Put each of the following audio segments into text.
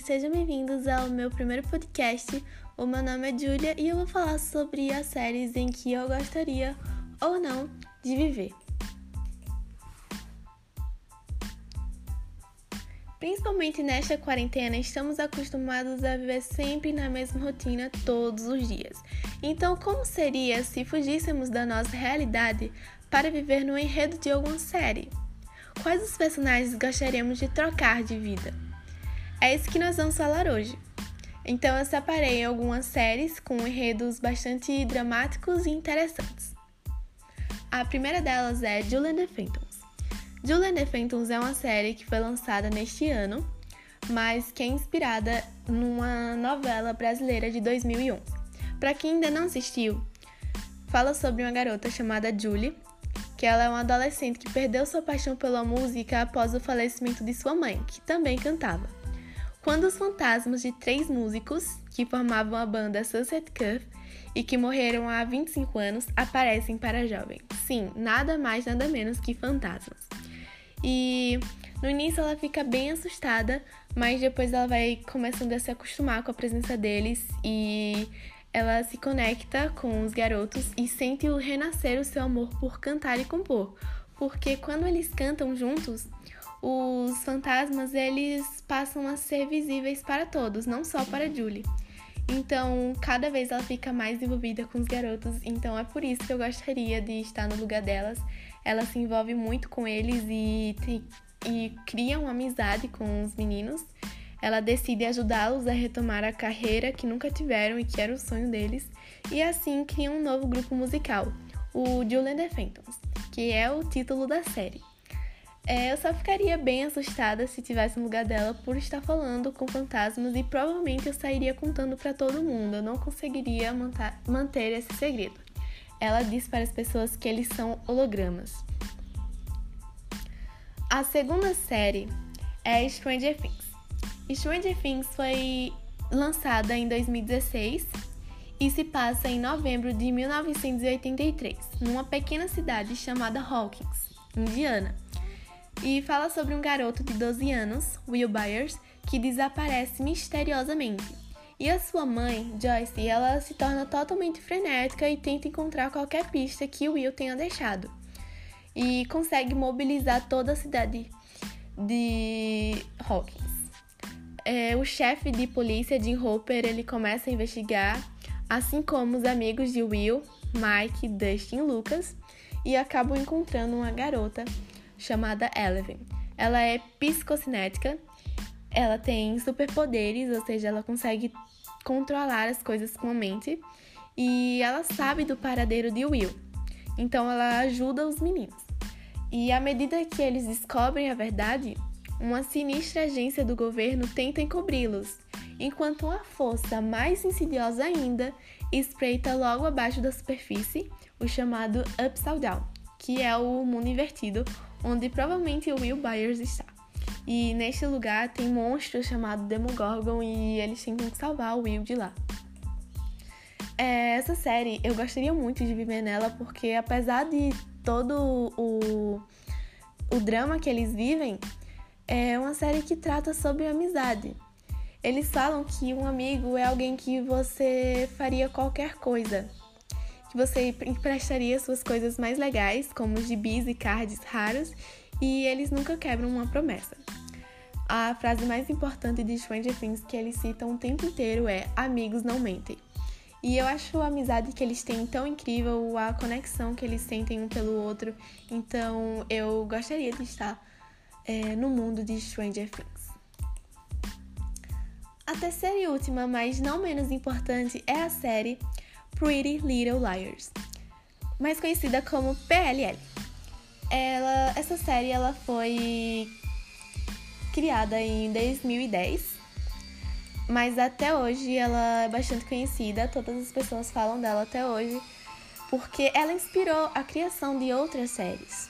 sejam bem-vindos ao meu primeiro podcast. O meu nome é Julia e eu vou falar sobre as séries em que eu gostaria ou não de viver. Principalmente nesta quarentena, estamos acostumados a viver sempre na mesma rotina todos os dias. Então, como seria se fugíssemos da nossa realidade para viver no enredo de alguma série? Quais os personagens gostaríamos de trocar de vida? É isso que nós vamos falar hoje. Então eu separei algumas séries com enredos bastante dramáticos e interessantes. A primeira delas é Julian the Phantoms. Julian the Phantoms é uma série que foi lançada neste ano, mas que é inspirada numa novela brasileira de 2011. Para quem ainda não assistiu, fala sobre uma garota chamada Julie, que ela é uma adolescente que perdeu sua paixão pela música após o falecimento de sua mãe, que também cantava. Quando os fantasmas de três músicos, que formavam a banda Sunset Curve e que morreram há 25 anos, aparecem para a jovem. Sim, nada mais, nada menos que fantasmas. E no início ela fica bem assustada, mas depois ela vai começando a se acostumar com a presença deles e ela se conecta com os garotos e sente o renascer o seu amor por cantar e compor, porque quando eles cantam juntos, os fantasmas eles passam a ser visíveis para todos, não só para Julie. Então, cada vez ela fica mais envolvida com os garotos, então é por isso que eu gostaria de estar no lugar delas. Ela se envolve muito com eles e, e cria uma amizade com os meninos ela decide ajudá-los a retomar a carreira que nunca tiveram e que era o sonho deles, e assim cria um novo grupo musical, o Julian Phantoms, que é o título da série. É, eu só ficaria bem assustada se tivesse no lugar dela por estar falando com fantasmas e provavelmente eu sairia contando para todo mundo. Eu não conseguiria manter esse segredo. Ela diz para as pessoas que eles são hologramas. A segunda série é Stranger Things. Stranger Things foi lançada em 2016 e se passa em novembro de 1983, numa pequena cidade chamada Hawkins, Indiana. E fala sobre um garoto de 12 anos, Will Byers, que desaparece misteriosamente. E a sua mãe, Joyce, ela se torna totalmente frenética e tenta encontrar qualquer pista que Will tenha deixado. E consegue mobilizar toda a cidade de Hawkins é, o chefe de polícia, Jim Hopper, ele começa a investigar, assim como os amigos de Will, Mike, Dustin e Lucas, e acabam encontrando uma garota chamada Eleven. Ela é psicocinética, ela tem superpoderes, ou seja, ela consegue controlar as coisas com a mente, e ela sabe do paradeiro de Will. Então ela ajuda os meninos. E à medida que eles descobrem a verdade, uma sinistra agência do governo tenta encobri-los, enquanto uma força mais insidiosa ainda espreita logo abaixo da superfície o chamado Upside Down, que é o mundo invertido, onde provavelmente o Will Byers está. E neste lugar tem monstros chamados Demogorgon e eles tentam salvar o Will de lá. É, essa série eu gostaria muito de viver nela porque apesar de todo o, o drama que eles vivem, é uma série que trata sobre amizade. Eles falam que um amigo é alguém que você faria qualquer coisa, que você emprestaria suas coisas mais legais, como gibis e cards raros, e eles nunca quebram uma promessa. A frase mais importante de Stranger Things que eles citam o tempo inteiro é: amigos não mentem. E eu acho a amizade que eles têm tão incrível, a conexão que eles sentem um pelo outro. Então eu gostaria de estar é, no mundo de Stranger Things. A terceira e última, mas não menos importante, é a série Pretty Little Liars, mais conhecida como PLL. Ela, essa série ela foi criada em 2010, mas até hoje ela é bastante conhecida, todas as pessoas falam dela até hoje, porque ela inspirou a criação de outras séries.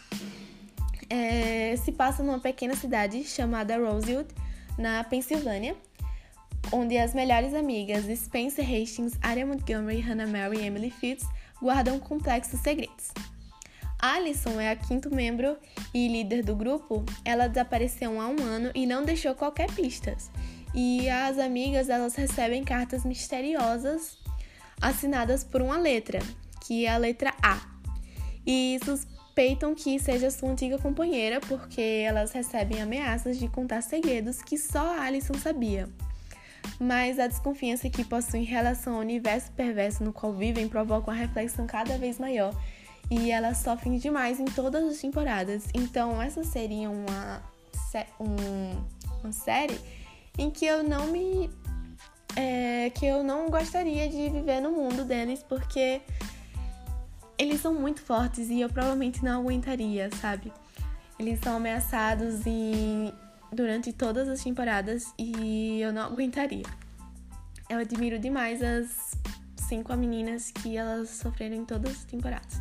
É, se passa numa pequena cidade chamada Rosewood, na Pensilvânia, onde as melhores amigas Spencer Hastings, Aria Montgomery, Hannah Mary e Emily Fitz guardam complexos segredos. Alison é a quinto membro e líder do grupo. Ela desapareceu há um ano e não deixou qualquer pista. e as amigas elas recebem cartas misteriosas assinadas por uma letra, que é a letra A. E suspeitam que seja sua antiga companheira porque elas recebem ameaças de contar segredos que só Alison sabia. Mas a desconfiança que possuem em relação ao universo perverso no qual vivem provoca uma reflexão cada vez maior e elas sofrem demais em todas as temporadas. Então, essa seria uma, um, uma série em que eu não me. É, que eu não gostaria de viver no mundo deles, porque eles são muito fortes e eu provavelmente não aguentaria, sabe? Eles são ameaçados em, durante todas as temporadas e eu não aguentaria. Eu admiro demais as cinco meninas que elas sofreram em todas as temporadas.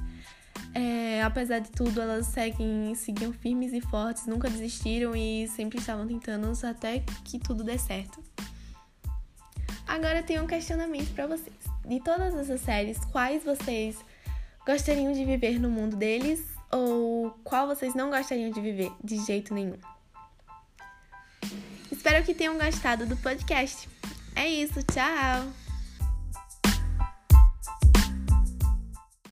É, apesar de tudo, elas seguem, seguiam firmes e fortes, nunca desistiram e sempre estavam tentando até que tudo dê certo. Agora eu tenho um questionamento para vocês. De todas essas séries, quais vocês gostariam de viver no mundo deles ou qual vocês não gostariam de viver de jeito nenhum? Espero que tenham gostado do podcast. É isso, tchau!